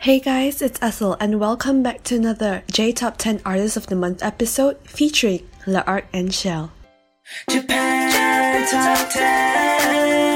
Hey guys, it's Essel and welcome back to another J Top 10 Artists of the Month episode featuring L'Arc-en-Ciel. Japan Top 10.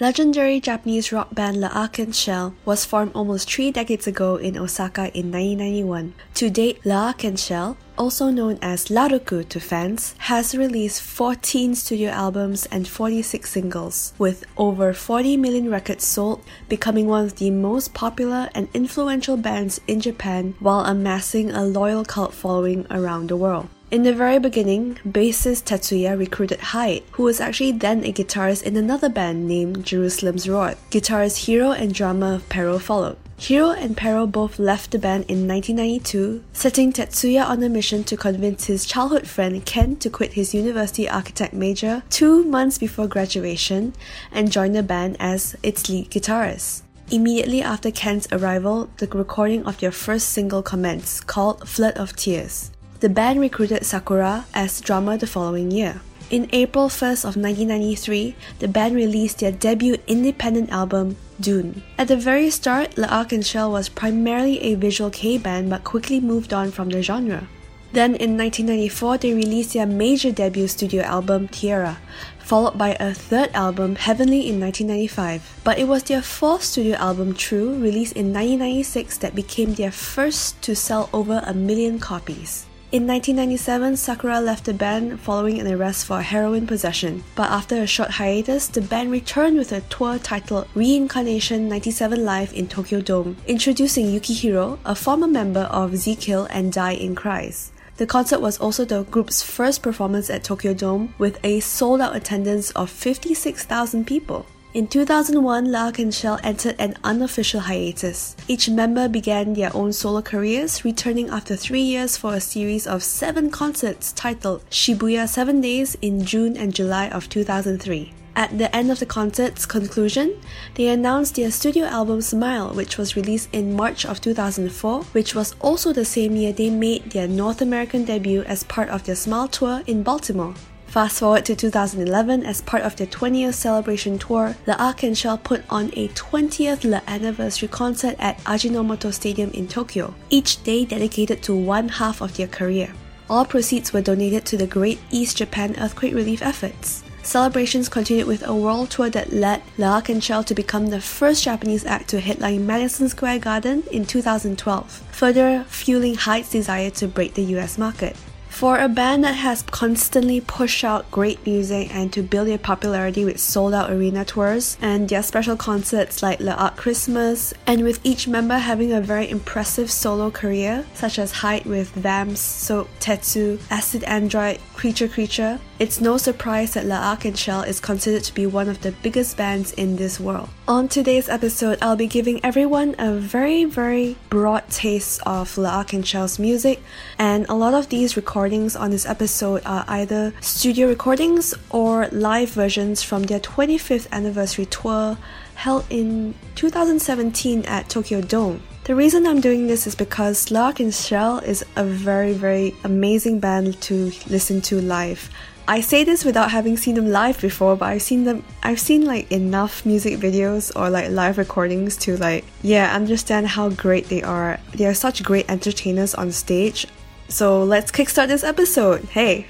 Legendary Japanese rock band and Shell was formed almost three decades ago in Osaka in 1991. To date, and Shell also known as Laruku to fans, has released 14 studio albums and 46 singles, with over 40 million records sold, becoming one of the most popular and influential bands in Japan while amassing a loyal cult following around the world. In the very beginning, bassist Tetsuya recruited Hyde, who was actually then a guitarist in another band named Jerusalem's Rod. Guitarist Hiro and drummer Pero followed. Hiro and Pero both left the band in 1992, setting Tetsuya on a mission to convince his childhood friend Ken to quit his university architect major two months before graduation and join the band as its lead guitarist. Immediately after Ken's arrival, the recording of their first single commenced, called Flood of Tears. The band recruited Sakura as drummer the following year. In April 1st of 1993, the band released their debut independent album, Dune. At the very start, L'Arc-en-Ciel was primarily a visual Kei band but quickly moved on from the genre. Then in 1994, they released their major debut studio album, Tierra, followed by a third album, Heavenly, in 1995. But it was their fourth studio album, True, released in 1996, that became their first to sell over a million copies. In 1997, Sakura left the band following an arrest for heroin possession, but after a short hiatus, the band returned with a tour titled Reincarnation 97 Live in Tokyo Dome, introducing Yukihiro, a former member of Zi:Kill and Die in Cries. The concert was also the group's first performance at Tokyo Dome, with a sold out attendance of 56,000 people. In 2001, L'Arc-en-Ciel entered an unofficial hiatus. Each member began their own solo careers, returning after three years for a series of seven concerts titled Shibuya 7 Days in June and July of 2003. At the end of the concert's conclusion, they announced their studio album Smile, which was released in March of 2004, which was also the same year they made their North American debut as part of their Smile tour in Baltimore. Fast forward to 2011, as part of their 20th celebration tour, L'Arc-en-Ciel put on a 20th L'Anniversary concert at Ajinomoto Stadium in Tokyo, each day dedicated to one half of their career. All proceeds were donated to the Great East Japan earthquake relief efforts. Celebrations continued with a world tour that led and Shell to become the first Japanese act to headline Madison Square Garden in 2012, further fueling Hyde's desire to break the US market. For a band that has constantly pushed out great music and to build their popularity with sold out arena tours and their special concerts like L'Arc Christmas, and with each member having a very impressive solo career, such as Hyde with Vamps, Soap, Tetsu, Acid Android, Creature Creature, it's no surprise that La Arc-en-Ciel is considered to be one of the biggest bands in this world. On today's episode, I'll be giving everyone a very, very broad taste of La Arc-en-Ciel's music, and a lot of these recordings on this episode are either studio recordings or live versions from their 25th anniversary tour held in 2017 at Tokyo Dome. The reason I'm doing this is because La Arc-en-Ciel is a very, very amazing band to listen to live. I say this without having seen them live before, but I've seen them I've seen like enough music videos or like live recordings to like yeah, understand how great they are. They are such great entertainers on stage. So let's kickstart this episode. Hey,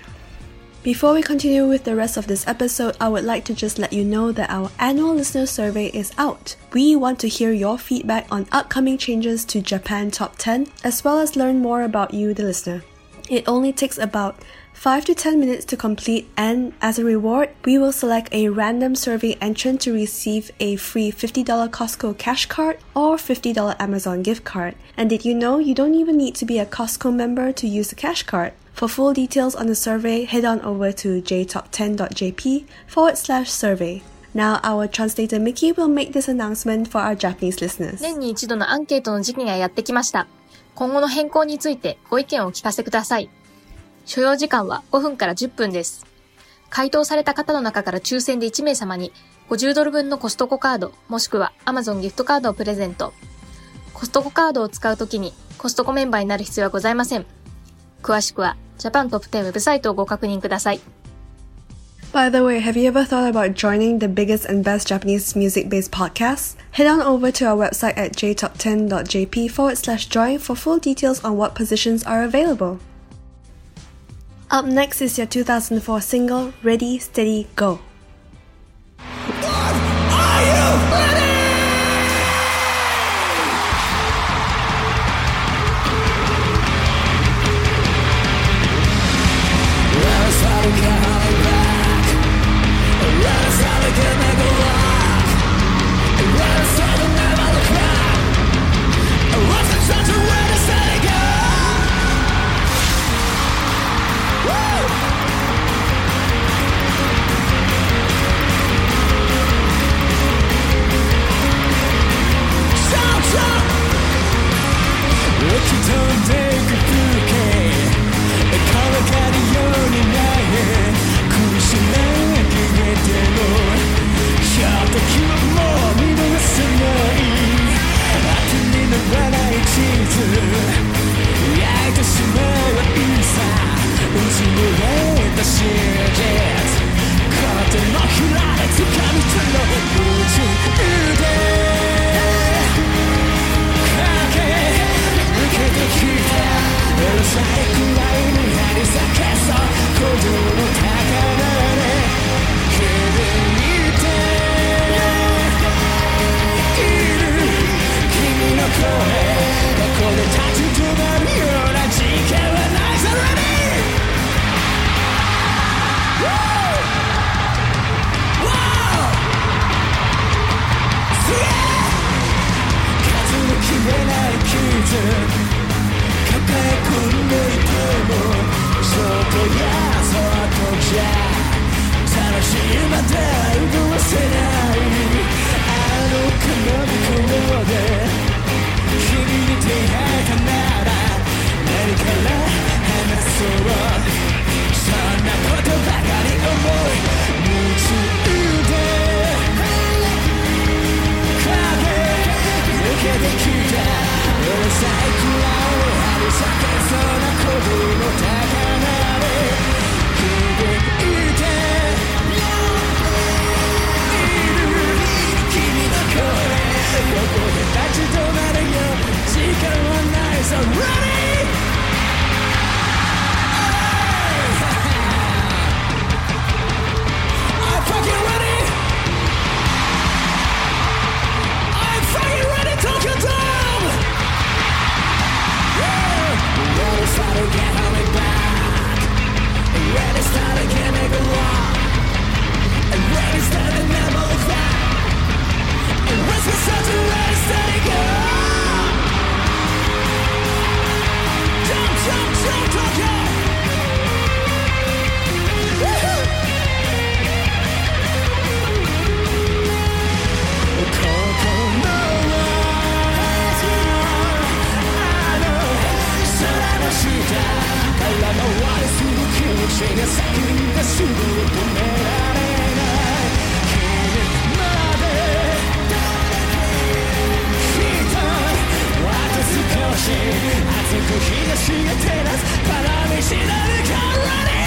before we continue with the rest of this episode, I would like to just let you know that our annual listener survey is out. We want to hear your feedback on upcoming changes to Japan Top 10, as well as learn more about you, the listener. It only takes about 5 to 10 minutes to complete, and as a reward, we will select a random survey entrant to receive a free $50 Costco cash card or $50 Amazon gift card. And did you know you don't even need to be a Costco member to use the cash card? For full details on the survey, head on over to jtop10.jp forward slash survey. Now, our translator Mickey will make this announcement for our Japanese listeners. 年に一度のアンケートの時期がやってきました。今後の変更についてご意見をお聞かせください。 所要時間は5分から10分です。回答された方の中から抽選で1名様に50ドル分のコストコカードもしくは Amazon ギフトカードをプレゼント。コストコカードを使うときにコストコメンバーになる必要はございません。詳しくはジャパントップ10ウェブサイトをご確認ください。By the way, have you ever thought about joining the biggest and best Japanese music based podcasts? Head on over to our website at jtop10.jp forward slash join for full details on what positions are available. Up next is your 2004 single, Ready, Steady, Go. く日差しが照らす。パら見しらぬからに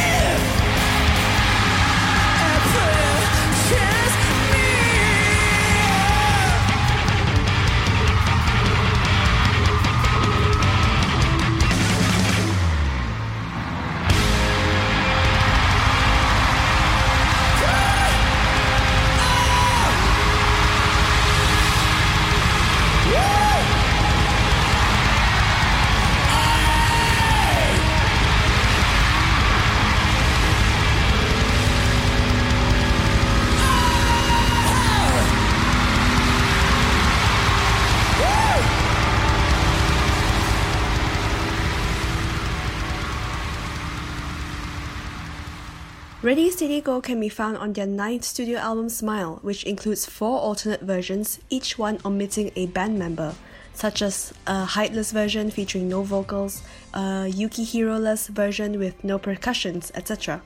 Ready Steady Go can be found on their ninth studio album Smile, which includes four alternate versions, each one omitting a band member, such as a Hyde-less version featuring no vocals, a Yukihiro-less version with no percussions, etc.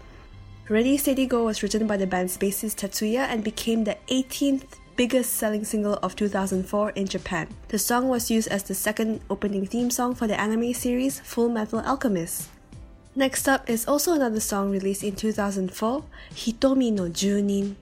Ready Steady Go was written by the band's bassist Tetsuya and became the 18th biggest selling single of 2004 in Japan. The song was used as the second opening theme song for the anime series Full Metal Alchemist. Next up is also another song released in 2004, Hitomi no Junin.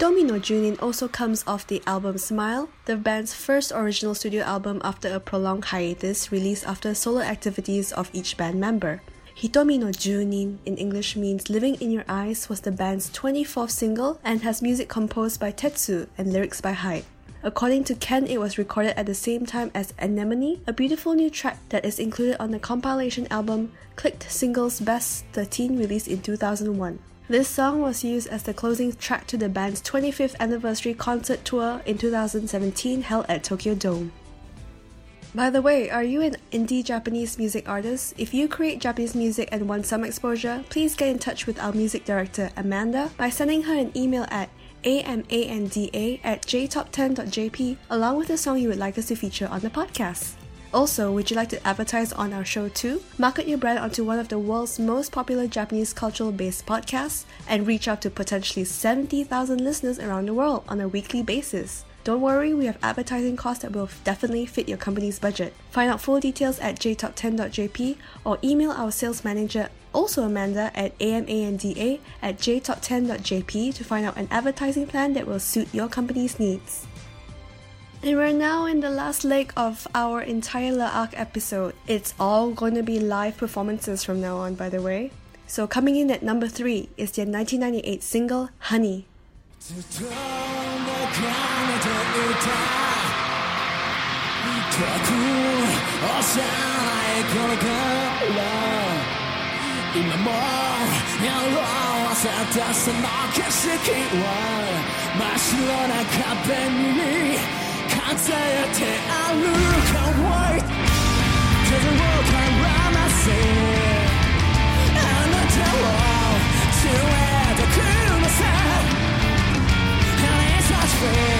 Hitomi no Junin also comes off the album Smile, the band's first original studio album after a prolonged hiatus released after solo activities of each band member. Hitomi no Junin in English means Living in Your Eyes was the band's 24th single and has music composed by Tetsu and lyrics by Hyde. According to Ken, it was recorded at the same time as Anemone, a beautiful new track that is included on the compilation album Clicked Singles Best 13 released in 2001. This song was used as the closing track to the band's 25th anniversary concert tour in 2017 held at Tokyo Dome. By the way, are you an indie Japanese music artist? If you create Japanese music and want some exposure, please get in touch with our music director, Amanda, by sending her an email at amanda at jtop10.jp along with the song you would like us to feature on the podcast. Also, would you like to advertise on our show too? Market your brand onto one of the world's most popular Japanese cultural based podcasts and reach out to potentially 70,000 listeners around the world on a weekly basis. Don't worry, we have advertising costs that will definitely fit your company's budget. Find out full details at jtop10.jp or email our sales manager, also Amanda, at amanda at jtop10.jp to find out an advertising plan that will suit your company's needs. And we're now in the last leg of our entire La Arc episode. It's all going to be live performances from now on, by the way. So coming in at number three is their 1998 single Honey anxiety I look and wait To the world around I see. And I tell all To where the cool myself And it's not fair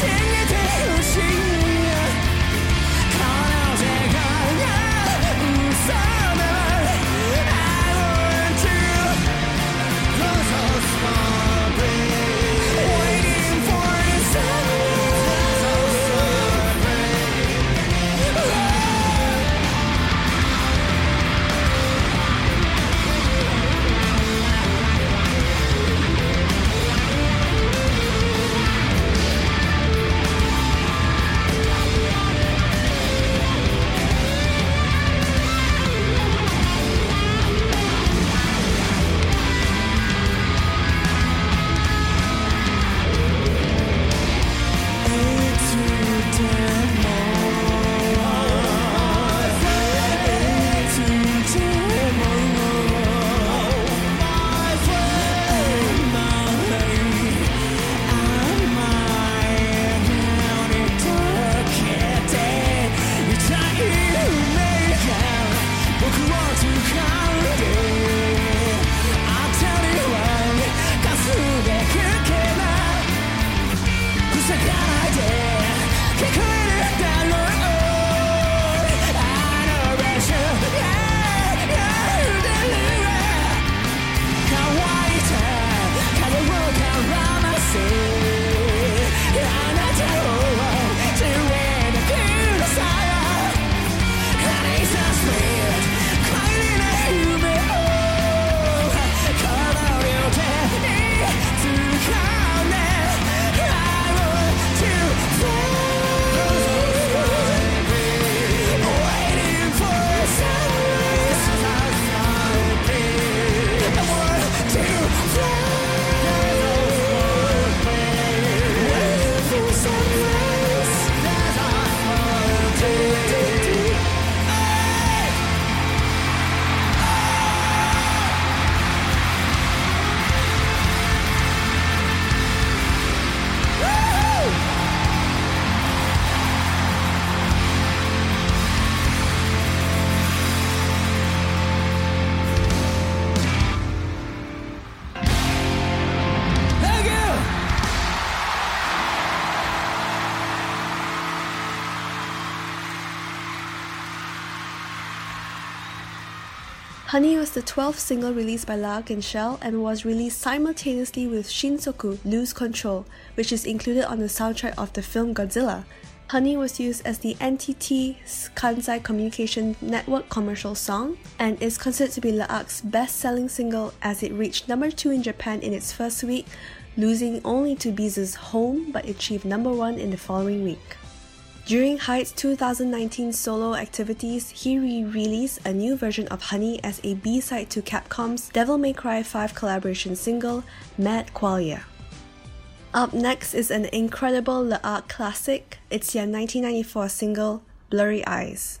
I walk around my Honey was the 12th single released by L'Arc-en-Ciel and was released simultaneously with Shinshoku Lose Control, which is included on the soundtrack of the film Godzilla. Honey was used as the NTT Kansai Communication Network commercial song and is considered to be L'Arc's best selling single as it reached number 2 in Japan in its first week, losing only to B'z's Home but achieved number 1 in the following week. During Hyde's 2019 solo activities, he re-released a new version of Honey as a B-side to Capcom's Devil May Cry 5 collaboration single, Mad Qualia. Up next is an incredible L'Arc classic. It's their 1994 single, Blurry Eyes.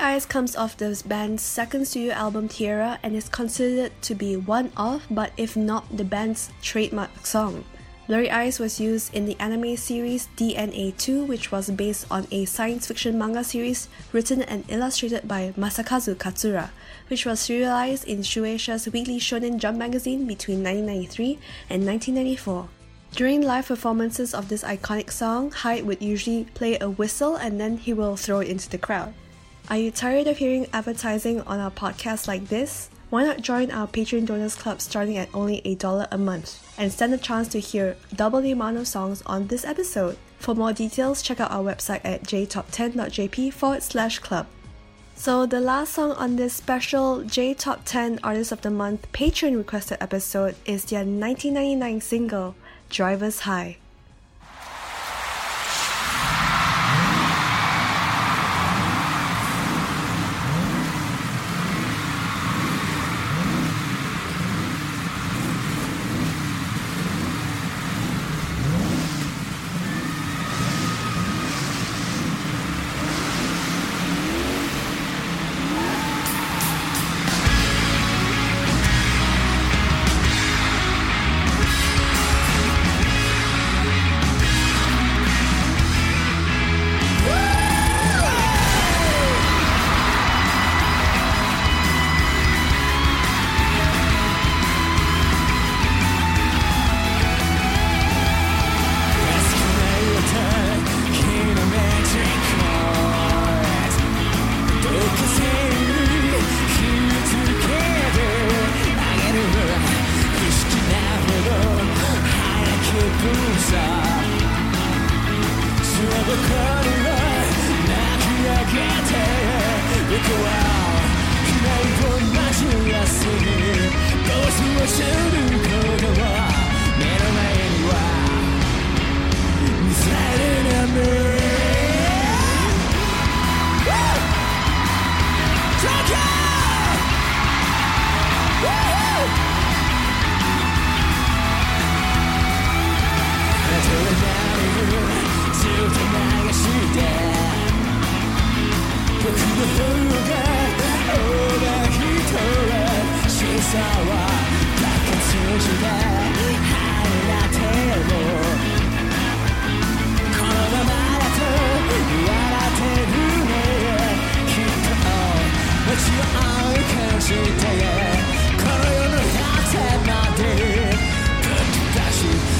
Eyes comes off the band's second studio album Tierra and is considered to be one of, but if not the band's trademark song. Blurry Eyes was used in the anime series DNA 2, which was based on a science fiction manga series written and illustrated by Masakazu Katsura, which was serialized in Shueisha's Weekly Shonen Jump magazine between 1993 and 1994. During live performances of this iconic song, Hyde would usually play a whistle and then he will throw it into the crowd. Are you tired of hearing advertising on our podcast like this? Why not join our Patreon Donors Club starting at only a dollar a month and stand a chance to hear double the amount of songs on this episode? For more details, check out our website at jtop10.jp forward slash club. So, the last song on this special J Top 10 Artist of the Month Patreon requested episode is their 1999 single, Driver's High. で僕の動画オーバーヒートは審査はバカ数字で放てもこのままだと笑ってるねきっともちろん感じてこの世の果てまでぶっ出し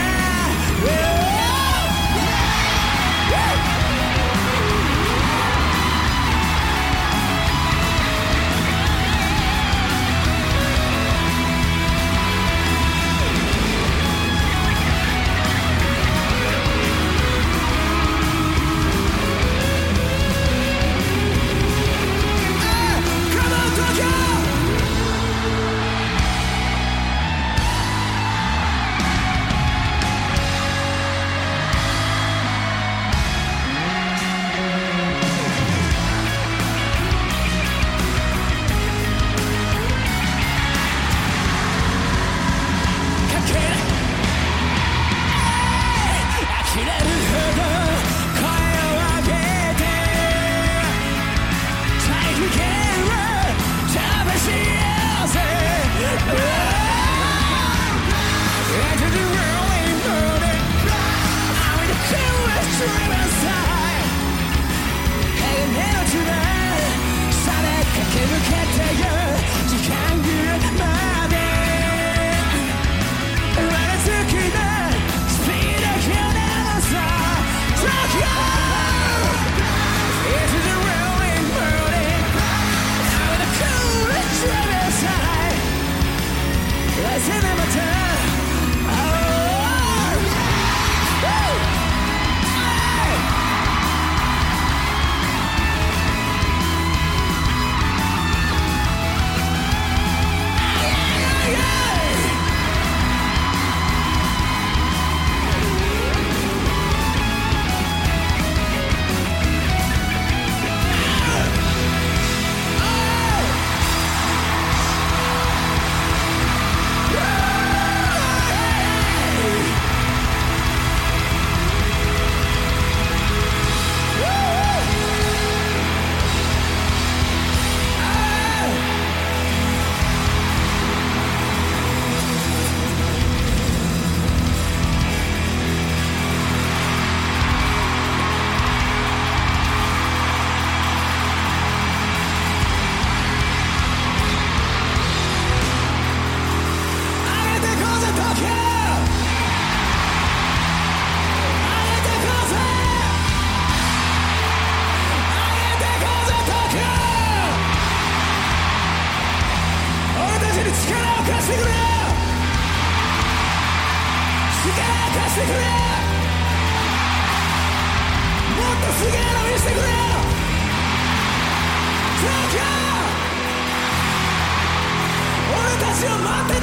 れ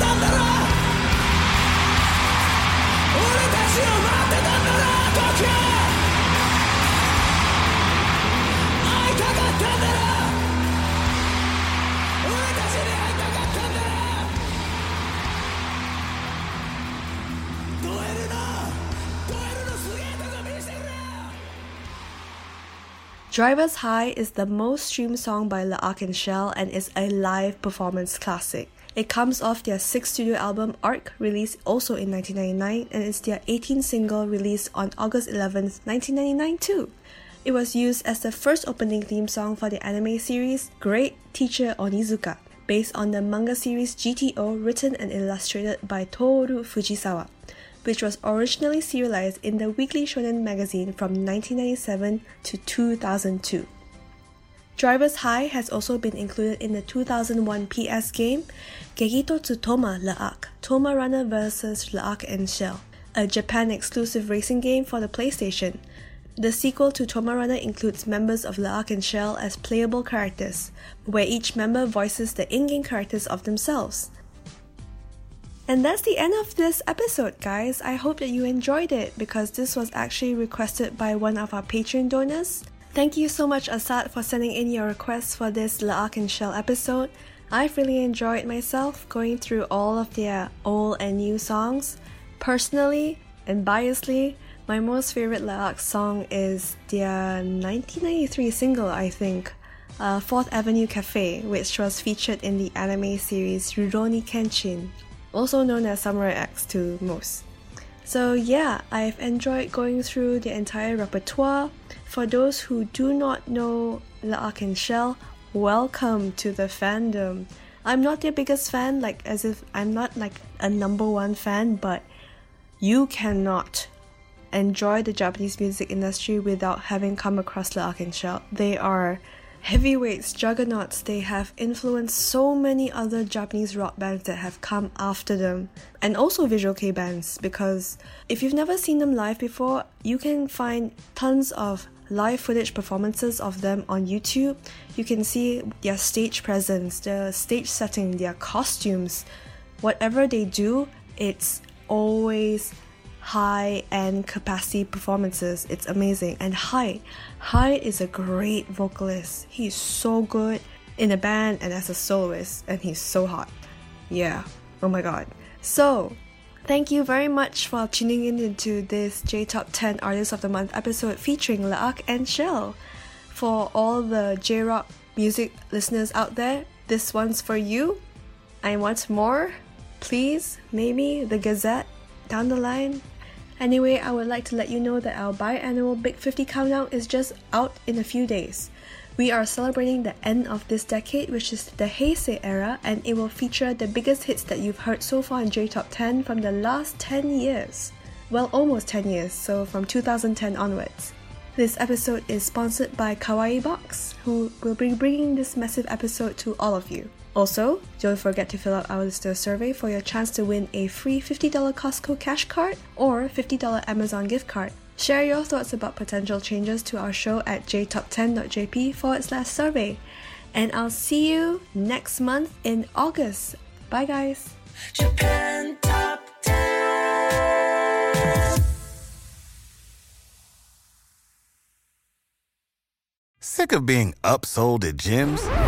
Driver's High is the most streamed song by La Shell and is a live performance classic. It comes off their sixth studio album Arc, released also in 1999, and is their 18th single released on August 11, 1999 too. It was used as the first opening theme song for the anime series Great Teacher Onizuka, based on the manga series GTO written and illustrated by Toru Fujisawa, which was originally serialized in the Weekly Shonen magazine from 1997 to 2002. Driver's High has also been included in the 2001 PS game Gegito Tsutoma Laak, Toma Runner vs. Laak and Shell, a Japan exclusive racing game for the PlayStation. The sequel to Toma Runner includes members of L'Arc-en-Ciel as playable characters, where each member voices the in game characters of themselves. And that's the end of this episode, guys. I hope that you enjoyed it because this was actually requested by one of our Patreon donors. Thank you so much, Asad, for sending in your requests for this L'Arc-en-Ciel episode. I've really enjoyed myself going through all of their old and new songs. Personally and biasly, my most favorite L'Arc song is their 1993 single, I think, uh, Fourth Avenue Cafe, which was featured in the anime series Rurouni Kenshin, also known as Samurai X to most. So, yeah, I've enjoyed going through the entire repertoire. For those who do not know and Shell, welcome to the fandom. I'm not their biggest fan, like as if I'm not like a number one fan, but you cannot enjoy the Japanese music industry without having come across and Shell. They are heavyweights, juggernauts. They have influenced so many other Japanese rock bands that have come after them, and also visual kei bands. Because if you've never seen them live before, you can find tons of live footage performances of them on YouTube. You can see their stage presence, their stage setting, their costumes. Whatever they do, it's always high end capacity performances. It's amazing. And Hyde, Hyde is a great vocalist. He's so good in a band and as a soloist, and he's so hot. Yeah, oh my god. So, thank you very much for tuning in into this J Top 10 Artists of the Month episode featuring L'Arc-en-Ciel. For all the J Rock music listeners out there, this one's for you. I want more. Please, maybe the Gazette down the line. Anyway, I would like to let you know that our biannual Big 50 countdown is just out in a few days. We are celebrating the end of this decade, which is the Heisei era, and it will feature the biggest hits that you've heard so far in J Top 10 from the last 10 years. Well, almost 10 years, so from 2010 onwards. This episode is sponsored by Kawaii Box, who will be bringing this massive episode to all of you. Also, don't forget to fill out our listener survey for your chance to win a free $50 Costco cash card or $50 Amazon gift card. Share your thoughts about potential changes to our show at jtop10.jp forward slash survey. And I'll see you next month in August. Bye, guys. Japan Top 10. Sick of being upsold at gyms?